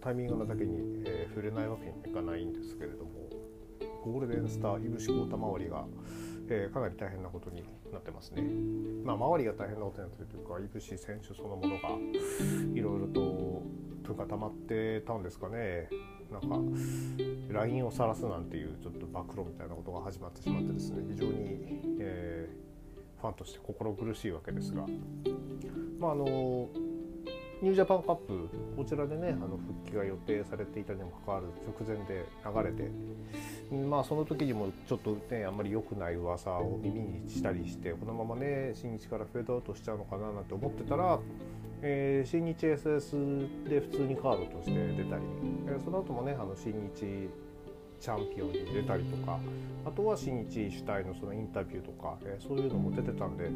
タイミングなだけに、えー、触れないわけにはいかないんですけれどもゴールデンスターいぶしこうた周りが、えー、かなり大変なことになってますね。まあ、周りが大変なことになってるというかいぶし選手そのものがいろいろと分が溜まってたんですかね。なんか LINE を晒すなんていうちょっと暴露みたいなことが始まってしまってですね。非常に、えー、ファンとして心苦しいわけですが。まああのニュージャパンカップこちらでねあの復帰が予定されていたにもかかわらず直前で流れてまあその時にもちょっとねあんまり良くない噂を耳にしたりしてこのままね新日からフェードアウトしちゃうのかななんて思ってたら、えー、新日 SS で普通にカードとして出たり、えー、その後もねあの新日チャンピオンに出たりとかあとは新日主体のそのインタビューとか、えー、そういうのも出てたんで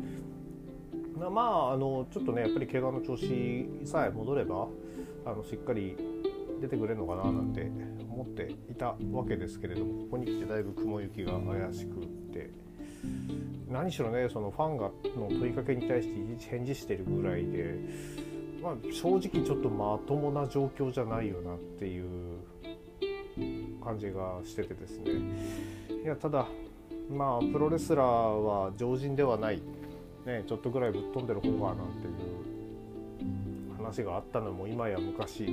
まああのちょっとねやっぱり怪我の調子さえ戻ればあのしっかり出てくれるのかななんて思っていたわけですけれどもここに来てだいぶ雲行きが怪しくって。何しろねそのファンがの問いかけに対して返事してるぐらいで、まあ、正直ちょっとまともな状況じゃないよなっていう感じがしててですね。いやただまあプロレスラーは常人ではない。ね、ちょっとぐらいぶっ飛んでる方がなんていう話があったのも今や昔、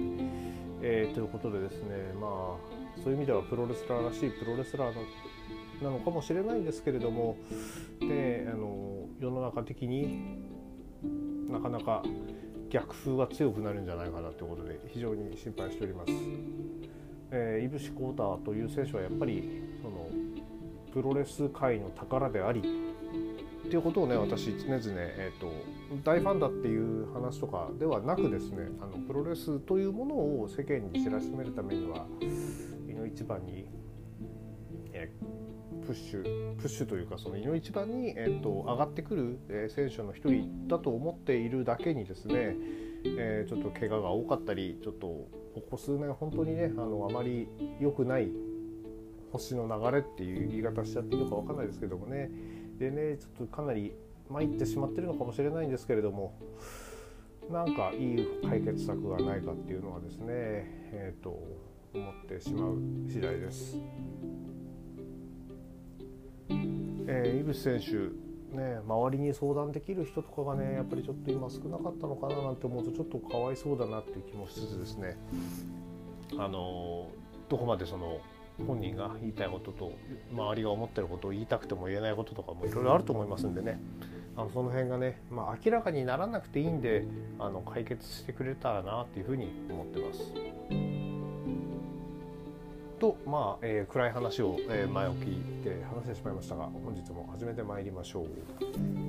えー、ということでですねまあそういう意味ではプロレスラーらしいプロレスラーなのかもしれないんですけれどもであの世の中的になかなか逆風が強くなるんじゃないかなということで非常に心配しております。えー、イブシ・コーターという選手はやっぱりそのプロレス界の宝でありっていうことをね私常々、えーと、大ファンだっていう話とかではなくですねあのプロレスというものを世間に知らしめるためにはいの一番に、えー、プッシュプッシュというかそのいの一番に、えーと、上がってくる、えー、選手の一人だと思っているだけにですね、えー、ちょっと怪我が多かったりちょっとここ数年本当にねあのあまり良くない星の流れっていう言い方しちゃっていいのか分かんないですけどもねでねちょっとかなり参ってしまってるのかもしれないんですけれどもなんかいい解決策がないかっていうのはですねえっ、ー、と思ってしまう次第です。えー、井口選手ね、周りに相談できる人とかがねやっぱりちょっと今少なかったのかななんて思うとちょっとかわいそうだなっていう気もしつつですねあのどこまでその本人が言いたいことと周りが思ってることを言いたくても言えないこととかもいろいろあると思いますんでね。あのその辺がね、まあ、明らかにならなくていいんであの解決してくれたらなっていうふうに思ってます。とまあ、えー、暗い話を、えー、前置きで話してしまいましたが本日も始めてまいりましょう。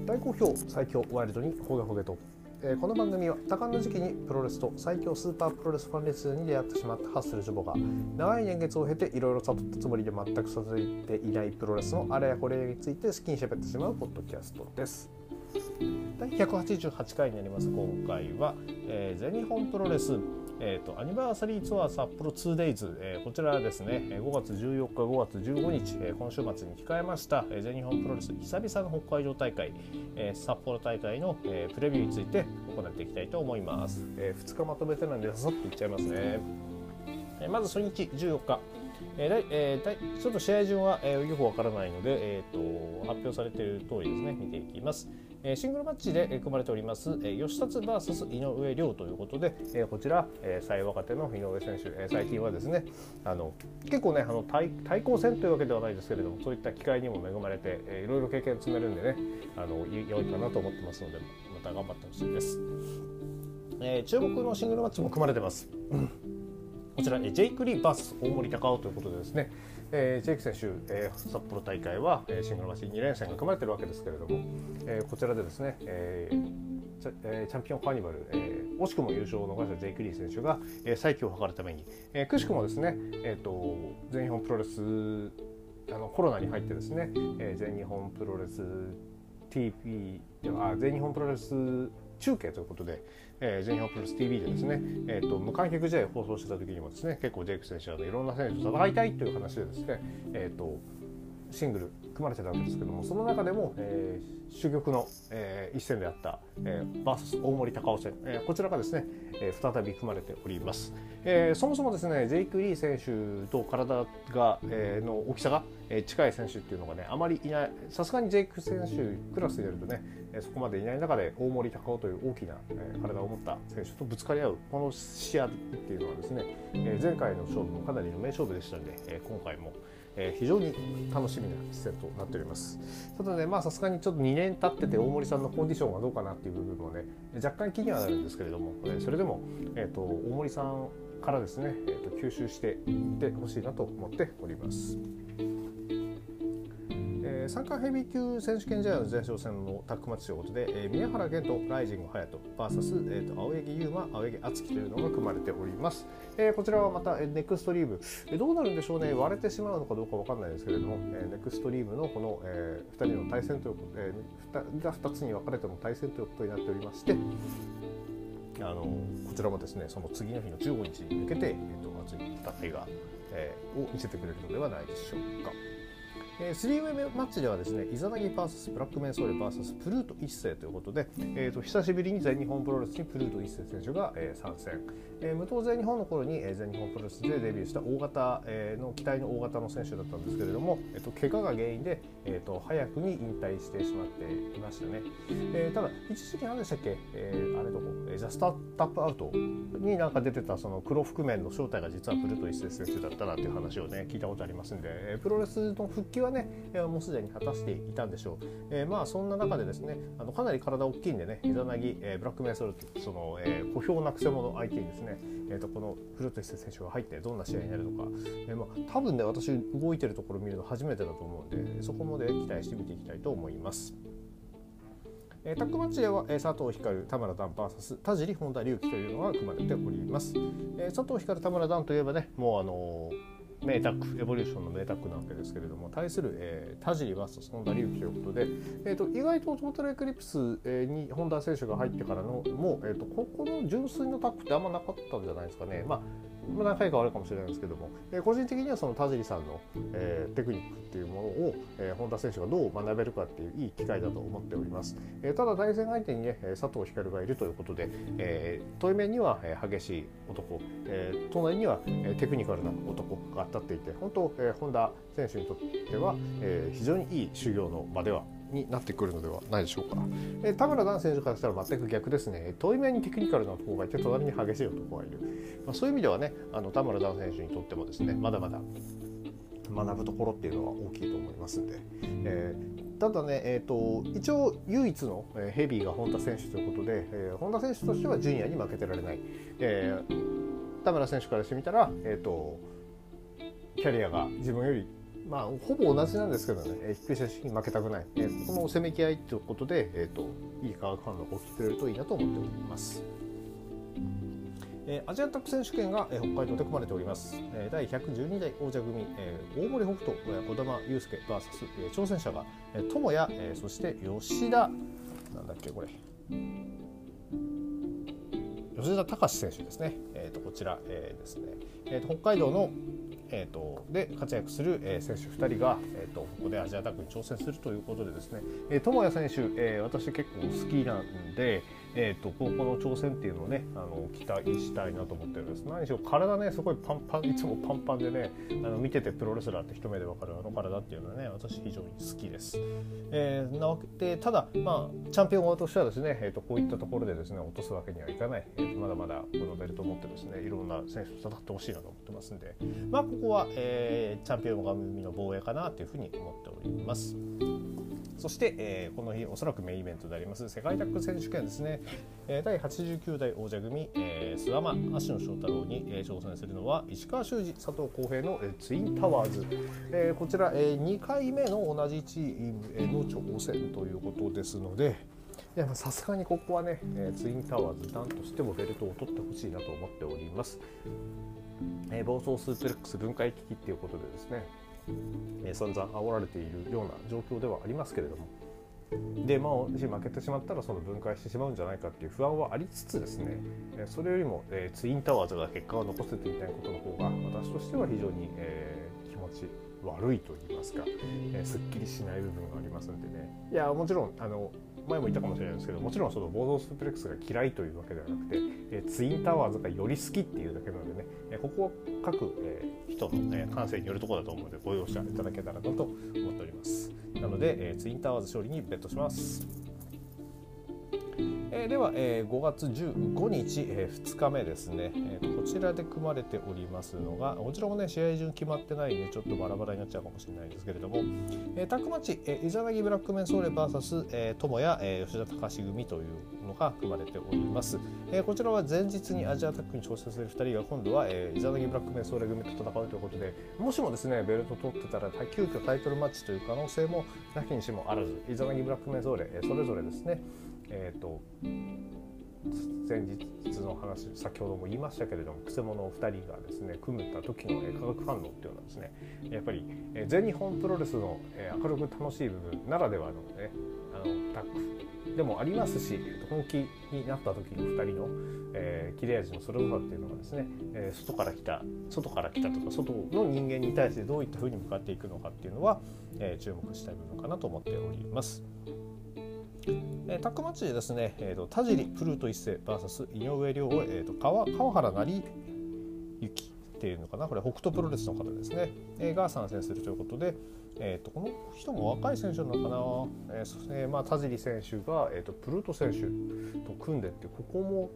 大好評最強ワイルドにほげほげと。え、この番組は多感な時期にプロレスと最強スーパープロレスファンレスに出会ってしまったハッスルジョボが長い年月を経ていろいろ悟ったつもりで全く続いていないプロレスのあれやこれについて好きにしゃべってしまうポッドキャストです。第188回になります今回は、えー、全日本プロレスえーと、アニバーサリーツアー札幌 2days、えー、こちらですね。5月14日5月15日、えー、今週末に控えました、えー、全日本プロレス久々の北海道大会、えー、札幌大会の、えー、プレビューについて行っていきたいと思います、えー、2日まとめてなんでささっといっちゃいますね、えー、まず初日14日。えーえー、ちょっと試合順は、えー、よくわからないので、えーと、発表されている通りですね。見ていきます。えー、シングルマッチで組まれております、えー、吉達 VS 井上涼ということで、えー、こちら、えー、最若手の井上選手、えー、最近はですねあの結構ねあの対対抗戦というわけではないですけれどもそういった機会にも恵まれて、えー、いろいろ経験積めるんでねあの良いかなと思ってますのでまた頑張ってほしいです、えー、注目のシングルマッチも組まれてます。こちら、ジェイク・リー VS 大森隆夫ということでですね、えー、ジェイク選手、えー、札幌大会は、えー、シングルマッチ2連戦が組まれているわけですけれども、えー、こちらでですね、えーチャえ、チャンピオンカーニバル、えー、惜しくも優勝を逃したジェイク・リー選手が、えー、再起を図るために、えー、くしくもですね、えーと、全日本プロレスあのコロナに入ってですね、えー、全日本プロレス TP あ全日本プロレス中継ということで、えー、全日本プロレス TV でですね、えーと、無観客試合放送してた時にもですね結構ジェイク選手はいろんな選手と戦いたいという話でですね、えーと、シングル組まれてたわけですけどもその中でも、えー、珠玉の、えー、一戦であった、えー、バース大森高尾戦、えー、こちらがですね、えー、再び組まれております、えー、そもそもですねジェイク・リー選手と体が、えー、の大きさが、えー、近い選手っていうのがねあまりいないさすがにジェイク選手クラスでやるとね、そこまでいない中で大森高尾という大きな、体を持った選手とぶつかり合うこの試合っていうのはですね、前回の勝負もかなりの名勝負でしたんで、今回も、非常に楽しみな一戦となっておりますただねまあさすがにちょっと2年経ってて大森さんのコンディションがどうかなっていう部分もね若干気にはなるんですけれども、それでも、えーと、大森さんからですね、えーと吸収していってほしいなと思っております。三冠ヘビー級選手権試合の前哨戦のタッグマッチということで、えー、宮原健人、ライジング隼人 VS、えーと、青柳優馬、青柳敦樹というのが組まれております。えー、こちらはまた、えー、ネクストリーム、えー、どうなるんでしょうね、割れてしまうのかどうかわかんないですけれども、えー、ネクストリームのこの、えー、2人の対戦ということ、えー、が2つに分かれての対戦ということになっておりまして、あのこちらもですねその次の日の15日に向けて、えーと、熱い戦いが、えー、を見せてくれるのではないでしょうか。えー、3ウェイマッチではですねイザナギ VS ブラックメンソーレ VS プルート一世ということで、えーと、久しぶりに全日本プロレスにプルート一世選手が、えー、参戦、えー、無党全日本の頃に、えー、全日本プロレスでデビューした大型、えー、の期待の大型の選手だったんですけれども、えーと、怪我が原因で、えーと、早くに引退してしまっていましたね、えー、ただ一時期何でしたっけ、えー、あれどこ、えー、ジャスタップアップアウトになんか出てたその黒覆面の正体が実はプルート一世選手だったなっていう話をね聞いたことありますんで、えー、プロレスの復帰はね、もうすでに果たしていたんでしょう、えー、まあそんな中でですねあのかなり体大きいんでねイザナギ、えー、ブラックメンソルトその、えー、小兵なくせ者相手にですね、えーと、このフルト選手が入ってどんな試合になるのか、えーまあ、多分ね私動いてるところ見るの初めてだと思うんでそこまで期待して見ていきたいと思います。えー、タッグマッチでは、えー、佐藤光田村段 VS 田尻本田隆起というのが組まれております、えー、佐藤光田村段といえばねもうあのー名タックエボリューションの名タックなわけですけれども対する、えー、田尻 VS 本田隆起ということで、えーと、意外とトータルエクリプス、えー、に本田選手が入ってからのもう、えーと、ここの純粋のタックってあんまなかったんじゃないですかね。まあ何回かあるかもしれないんですけども、えー、個人的にはその田尻さんの、えー、テクニックっていうものを、えー、本田選手がどう学べるかっていういい機会だと思っております、えー、ただ対戦相手にね佐藤光がいるということで、えー、遠い面には、激しい男、えー、隣には、テクニカルな男が当たっていて本当、えー、本田選手にとっては、えー、非常にいい修行の場ではになってくるのではないでしょうか、え、田村段選手からしたら全く逆ですね。遠い面にテクニカルな男がいて隣に激しい男がいる、まあ、そういう意味ではねあの田村段選手にとってもですねまだまだ学ぶところっていうのは大きいと思いますんで、えー、ただね、えーと、一応唯一のヘビーが本田選手ということで、えー、本田選手としてはジュニアに負けてられない、えー、田村選手からしてみたら、えーとキャリアが自分よりまあ、ほぼ同じなんですけどね、えー、低い選手に負けたくない、えー、このせめぎ合いということで、えーと、いい化学反応が起きてくれるといいなと思っております。えー、アジアタック選手権が、えー、北海道で組まれております、えー、第112代王者組、えー、大森北斗児玉悠介 VS、えー、挑戦者が、えー、友谷、えー、そして吉田。なんだっけこれ。吉田隆選手ですね、えーと、こちら、えー、ですね、えーと北海道のえーと、で活躍する、えー、選手2人が、えーと、ここでアジアタックに挑戦するということでですね、えー、友也選手、えー、私結構好きなんで、えーと、高校の挑戦っていうのをねあの期待したいなと思ってるんです。何しろ体ねすごいパンパンいつもパンパンでねあの見ててプロレスラーって一目で分かるあの体っていうのはね私非常に好きです、えー、なわけでただまあチャンピオン側としてはですね、えー、とこういったところでですね落とすわけにはいかない、えー、まだまだこのベルトを持ってですねいろんな選手と戦ってほしいなと思ってますんで。まあここは、えー、チャンピオン側の防衛かなというふうに思っております。そして、えー、この日おそらくメインイベントであります世界タッグ選手権ですね、えー、第89代王者組、えー、諏訪間芦野翔太郎に、えー、挑戦するのは石川修司佐藤浩平の、えー、ツインタワーズ、えー、こちら、えー、2回目の同じチームへの挑戦ということですのでさすがにここはね、えー、ツインタワーズ団としてもベルトを取ってほしいなと思っております、えー、暴走スープレックス分解危機っていうことでですねえ、散々煽られているような状況ではありますけれども。でまあもし負けてしまったらその分解してしまうんじゃないかっていう不安はありつつですねそれよりも、え、ツインタワーズが結果を残せていないことの方が私としては非常に、え、気持ち悪いと言いますか、え、すっきりしない部分がありますんでね。いやもちろんあの前も言ったかもしれないですけどもちろんそのボードスプレックスが嫌いというわけではなくて、えツインタワーズがより好きっていうだけなのでね、えここは各、え人の、ね、感性によるところだと思うのでご容赦いただけたらなと思っております。なので、えツインタワーズ勝利にベットします。えー、では、えー、5月15日、えー、2日目ですね、えー、こちらで組まれておりますのがこちらもね試合順決まってないんでちょっとバラバラになっちゃうかもしれないですけれども、えー、タックマッチ、えー、イザナギブラックメンソーレ VS、えー、友谷、えー、吉田隆組というのが組まれております、えー、こちらは前日にアジアタックに挑戦する2人が今度は、えー、イザナギブラックメンソーレ組と戦うということでもしもですねベルト取ってたら急遽タイトルマッチという可能性もなきにしもあらずイザナギブラックメンソーレ、えー、それぞれですねえーと前日の話先ほども言いましたけれどもくせ者2人がですね組めた時の化学反応っていうのはですねやっぱり全日本プロレスの明るく楽しい部分ならではのねあのタッグでもありますし本気になった時の2人の、えー、切れ味のそれぞれっていうのがですね、え、外から来た外から来たとか外の人間に対してどういったふうに向かっていくのかっていうのは、え、注目したい部分かなと思っております。えー、タックマッチでですね、えーと、田尻プルート一世 VS 井上涼、えーと、川川原成幸っていうのかなこれ北斗プロレスの方ですね、えー、が参戦するということで、えーと、この人も若い選手なのかな、えーえー、まあ、田尻選手が、えー、とプルート選手と組んでってここも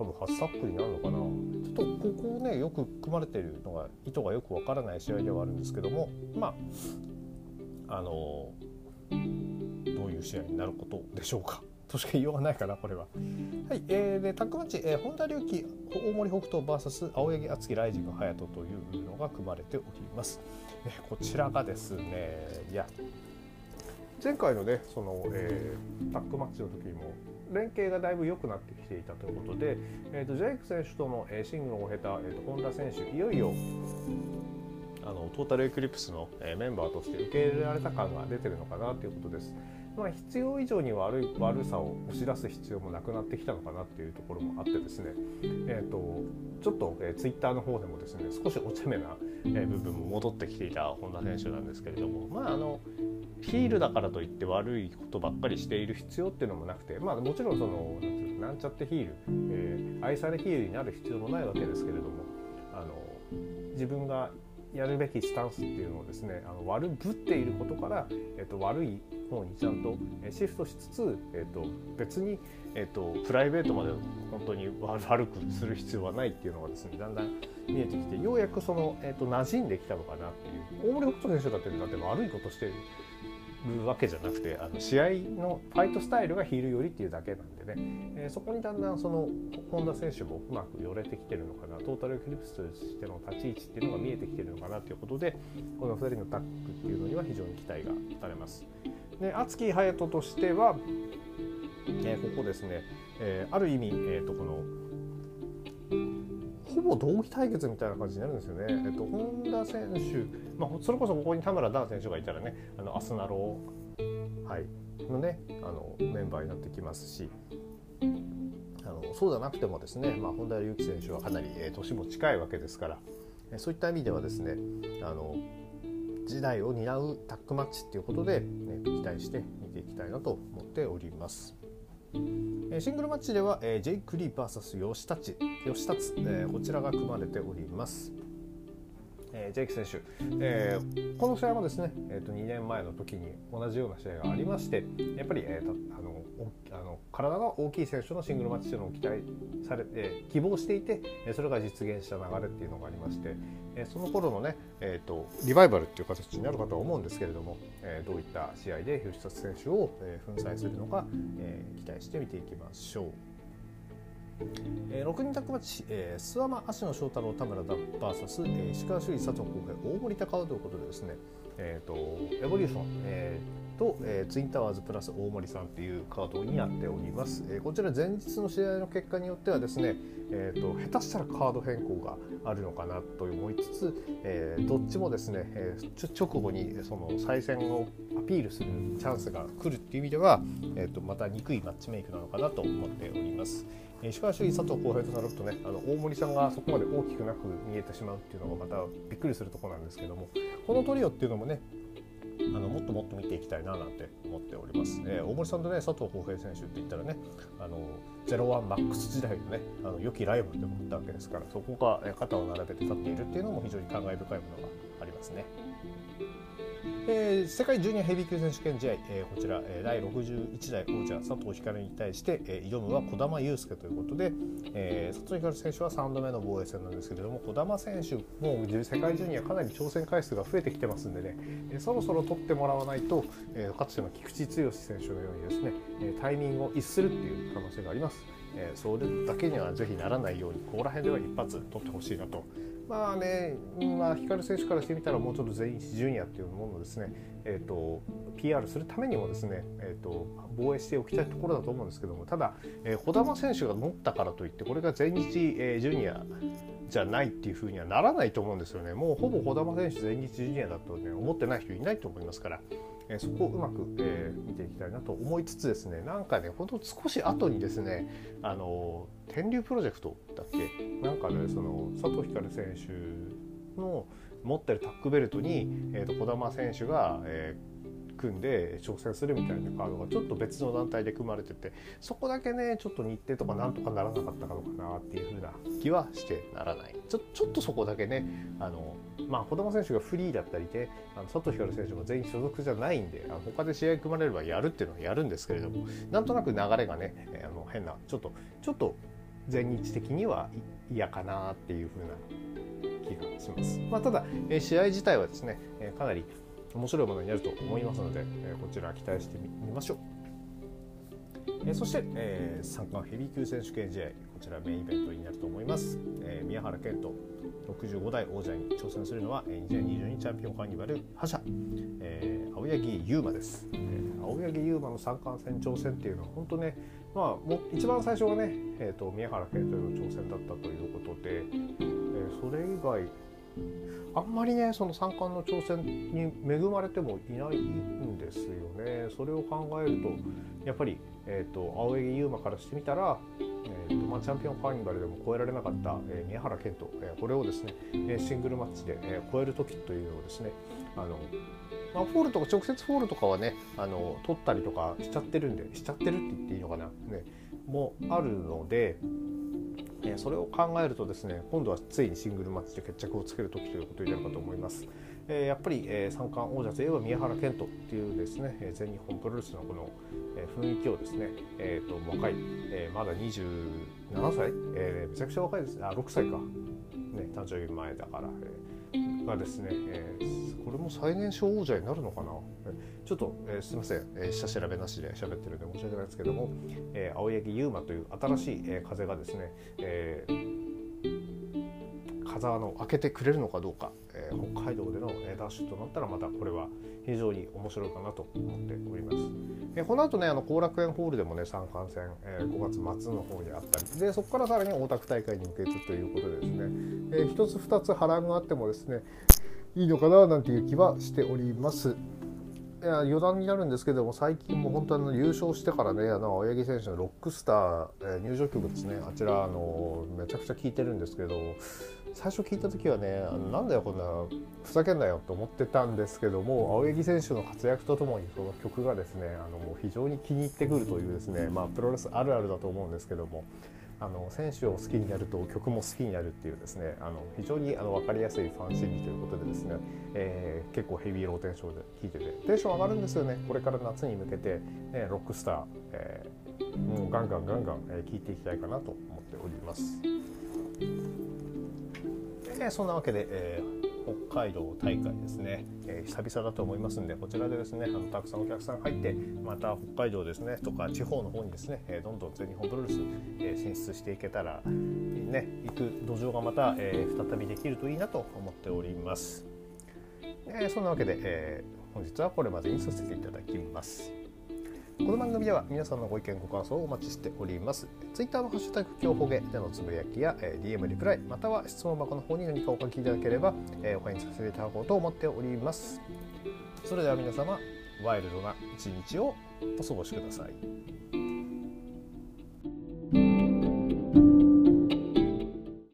多分初タックになるのかな。ちょっとここをねよく組まれているのが意図がよくわからない試合ではあるんですけどもまああのいう試合になることでしょうか。としか言いようがないかなこれは。はい、えー、でタッグマッチ、えー、本田隆起大森北斗 VS 青柳敦樹ライジング隼人というのが組まれております。えー、こちらがですねいや前回のねその、えー、タッグマッチの時にも連携がだいぶ良くなってきていたということで、えーと、ジェイク選手との、えー、シングルを経た、えーと、本田選手いよいよあのトータルエクリプスの、えー、メンバーとして受け入れられた感が出てるのかなということです。まあ、必要以上に悪い悪さを押し出す必要もなくなってきたのかなっていうところもあってですね、えーと、ちょっと、えー、ツイッターの方でもですね少しお茶目な、えー、部分も戻ってきていた本田選手なんですけれども。まああのヒールだからといって悪いことばっかりしている必要っていうのもなくてまあもちろんそのなんちゃってヒール、えー、愛されヒールになる必要もないわけですけれどもあの自分がやるべきスタンスっていうのをですねあの悪ぶっていることから、えっと、悪い方にちゃんとシフトしつつ、えっと、別に、えっと、プライベートまで本当に悪くする必要はないっていうのがですねだんだん見えてきてようやくその、えっと、馴染んできたのかなっていう大森北斗選手だってだって悪いことしてるわけじゃなくてあの試合のファイトスタイルがヒール寄りっていうだけなんでね、えー、そこにだんだんその本田選手もうまく寄れてきてるのかなトータルエクリプスとしての立ち位置っていうのが見えてきてるのかなということでこの2人のタッグっていうのには非常に期待がされます。で熱き隼人としては、えー、ここですね、えー、ある意味、えーとこのほぼ同期対決みたいな感じになるんですよね。えっと、本田選手、まあ、それこそここに田村ダン選手がいたらね、あのアスナロはい、のねあのメンバーになってきますし。あのそうじゃなくてもですね、まあ、本田隆起選手はかなり、えー、年も近いわけですから、えー、そういった意味ではですねあの時代を担うタッグマッチっていうことで、ね、期待して見ていきたいなと思っております。シングルマッチでは、えー、ジェイク・リー VS 吉立吉立、えー、こちらが組まれております。ジェイク選手、えー、この試合もですね、えー、と2年前の時に同じような試合がありましてやっぱり、えーと、あのあの体が大きい選手のシングルマッチというのを期待されて希望していてそれが実現した流れっていうのがありまして、えー、その頃のね、えーと、リバイバルっていう形になるかとは思うんですけれども、えー、どういった試合で吉田選手を、えー、粉砕するのか、えー、期待して見ていきましょう。えー、6人タッグマッチ、えー、諏訪間芦野翔太郎田村 VS、えー、石川修理佐藤浩平大森高尾ということでですね、えーと、エボリューション、えーとえー、ツインタワーズプラス大森さんっていうカードになっております、えー、こちら前日の試合の結果によってはですね、えーと、下手したらカード変更があるのかなと思いつつ、えー、どっちもですね、えー、直後にその再戦をアピールするチャンスが来るっていう意味では、えーと、また憎いマッチメイクなのかなと思っております。石川主義佐藤浩平となるとねあの大森さんがそこまで大きくなく見えてしまうっていうのがまたびっくりするとこなんですけどもこのトリオっていうのもねあのもっともっと見ていきたいななんて思っております。えー、大森さんとね佐藤浩平選手って言ったらねあの01マックス時代のねあの良きライバルでもあったわけですからそこが肩を並べて立っているっていうのも非常に感慨深いものがありますね。えー、世界ジュニアヘビー級選手権試合、えー、こちら、えー、第61代王者佐藤光に対して、えー、挑むは児玉悠介ということで、えー、佐藤光選手は3度目の防衛戦なんですけれども児玉選手もう世界ジュニアかなり挑戦回数が増えてきてますんでね、えー、そろそろ取ってもらわないと、えー、かつての菊池剛選手のようにですね、えタイミングを逸するっていう可能性があります。えー、それだけにはぜひならないようにここら辺では一発取ってほしいなとまあね、まあ、光選手からしてみたらもうちょっと全員ジュニアっていうものをですね、えーと、PR するためにもですね、えーと、防衛しておきたいところだと思うんですけどもただ、えー、児玉選手が乗ったからといってこれが全日、えー、ジュニアじゃないっていうふうにはならないと思うんですよねもうほぼ児玉選手全日ジュニアだと、ね、思ってない人いないと思いますから。えそこをうまく、えー、見ていきたいなと思いつつですねなんかねほんと少し後にですねあの天竜プロジェクトだっけ？なんかねその佐藤光選手の持ってるタックベルトに、えーと、児玉選手が、えー組んで挑戦するみたいなカードがちょっと別の団体で組まれててそこだけねちょっと日程とかなんとかならなかったのかなっていう風な気はしてならないちょちょっとそこだけねあのまあ児玉選手がフリーだったりであの佐藤光選手も全員所属じゃないんであの他で試合組まれればやるっていうのはやるんですけれどもなんとなく流れがねあの変なちょっとちょっと全日的には嫌かなっていう風な気がします。まあ、ただ、え試合自体はですね、えかなり面白いものになると思いますので、えこちら期待してみましょう。えそして、えー、三冠ヘビー級選手権試合こちらメインイベントになると思います、えー、宮原健人65代王者に挑戦するのは2022チャンピオンカーニバル覇者、えー、青柳優馬です、えー、青柳優馬の三冠戦挑戦っていうのは本当ねまあも一番最初はね、えーと、宮原健人の挑戦だったということで、えー、それ以外あんまりねその三冠の挑戦に恵まれてもいないんですよね。それを考えるとやっぱり、えーと、青柳優馬からしてみたら、えーとまあ、チャンピオンカーニバルでも超えられなかった、えー、宮原健斗、えー、これをですねシングルマッチで、えー、超える時というのをですねあの、まあ、フォールとか直接フォールとかはねあの取ったりとかしちゃってるんでしちゃってるって言っていいのかな、ね、もあるのでえそれを考えるとですね今度はついにシングルマッチで決着をつける時ということになるかと思います。えやっぱり、え三冠王者といえば宮原健人っていうですね全日本プロレスのこの、え雰囲気をですね、えーと、若い、えまだ27歳、えめちゃくちゃ若いです。あ6歳か、ね、誕生日前だから、え、がですね、えー、これも最年少王者になるのかな、ちょっと、えー、すみません、えー、下調べなしで喋ってるんで申し訳ないですけども、えー、青柳優馬という新しい、えー、風がですね、えー、風穴を開けてくれるのかどうか、えー、北海道での、えー、ダッシュとなったらまたこれは非常に面白いかなと思っております。えー、この後ねあの後楽園ホールでもね三冠戦、えー、5月末の方にあったりでそこからさらに大田区大会に向けてということでですね、えー、一つ二つ波乱があってもですねいいのかななんていう気はしております。いや余談になるんですけども最近も本当に優勝してからねあの青柳選手のロックスター、えー、入場曲ですねあちらあのめちゃくちゃ聴いてるんですけど最初聞いた時はねあのなんだよこんなふざけんなよと思ってたんですけども青柳選手の活躍とともにその曲がですねあのもう非常に気に入ってくるというですねまあプロレスあるあるだと思うんですけどもあの選手を好きになると曲も好きになるっていうですねあの非常にあの分かりやすいファン心理ということでですね、えー、結構ヘビーローテンションで聴いててテンション上がるんですよねこれから夏に向けて、ね、ロックスター、えー、もうガンガンガンガン聴、えー、いていきたいかなと思っております。えそんなわけで、えー北海道大会ですね、えー、久々だと思いますんでこちらでですねあのたくさんお客さん入ってまた北海道ですねとか地方の方にですね、えー、どんどん全日本プロレス、えー、進出していけたらね行く土壌がまた、え再びできるといいなと思っております。えそんなわけで、え本日はこれまでにさせていただきます。この番組では皆さんのご意見ご感想をお待ちしております Twitter のハッシュタグ今日ほげでのつぶやきや、え DM リプライまたは質問箱の方に何かお書きいただければ、えお返事させていただこうと思っておりますそれでは皆様ワイルドな一日をお過ごしください。